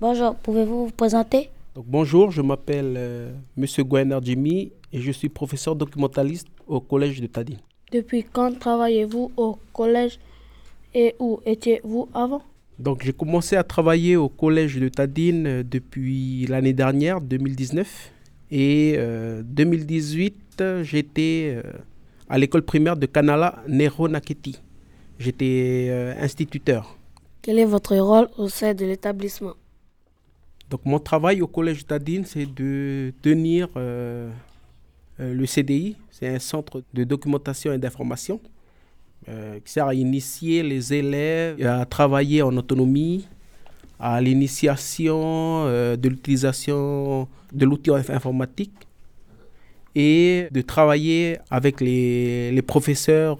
Bonjour, pouvez-vous vous présenter? Donc, bonjour, je m'appelle euh, Monsieur Gwener Jimmy et je suis professeur documentaliste au collège de Tadine. Depuis quand travaillez-vous au collège et où étiez-vous avant? Donc j'ai commencé à travailler au collège de Tadine euh, depuis l'année dernière, 2019. Et euh, 2018, euh, j'étais euh, à l'école primaire de Kanala Nero Naketi. J'étais euh, instituteur. Quel est votre rôle au sein de l'établissement? Donc mon travail au collège Tadine, c'est de tenir euh, euh, le CDI, c'est un centre de documentation et d'information euh, qui sert à initier les élèves à travailler en autonomie, à l'initiation de l'utilisation de l'outil inf- informatique et de travailler avec les, professeurs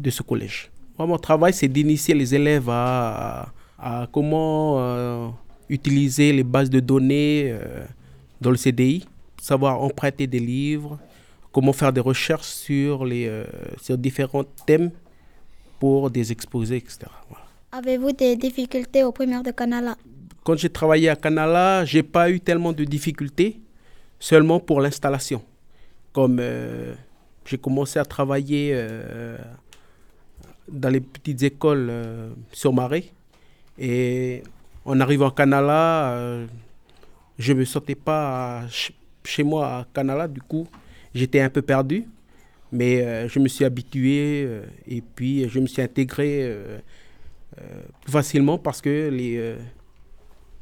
de ce collège. Mon travail, c'est d'initier les élèves à, comment utiliser les bases de données euh, dans le CDI, savoir emprunter des livres, comment faire des recherches sur, les, euh, sur différents thèmes pour des exposés, etc. Voilà. Avez-vous des difficultés au primaire de Canala Quand j'ai travaillé à Canala, j'ai pas eu tellement de difficultés, seulement pour l'installation. Comme euh, j'ai commencé à travailler euh, dans les petites écoles sur Marais, et en arrivant à Canala, euh, je me sentais pas chez moi à Canala, du coup, j'étais un peu perdu, mais euh, je me suis habitué euh, et puis je me suis intégré plus facilement parce que les,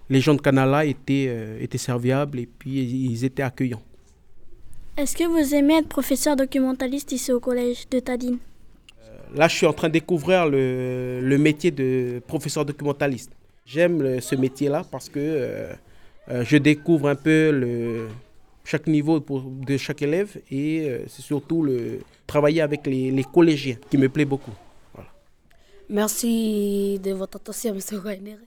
les gens de Canala étaient, étaient serviables et puis ils étaient accueillants. Est-ce que vous aimez être professeur documentaliste ici au collège de Tadine Là, je suis en train de découvrir le, le métier de professeur documentaliste. J'aime ce métier-là parce que euh, euh, je découvre un peu le, chaque niveau de chaque élève et euh, c'est surtout le travailler avec les, les collégiens qui me plaît beaucoup. Merci de votre attention, M. Rainer.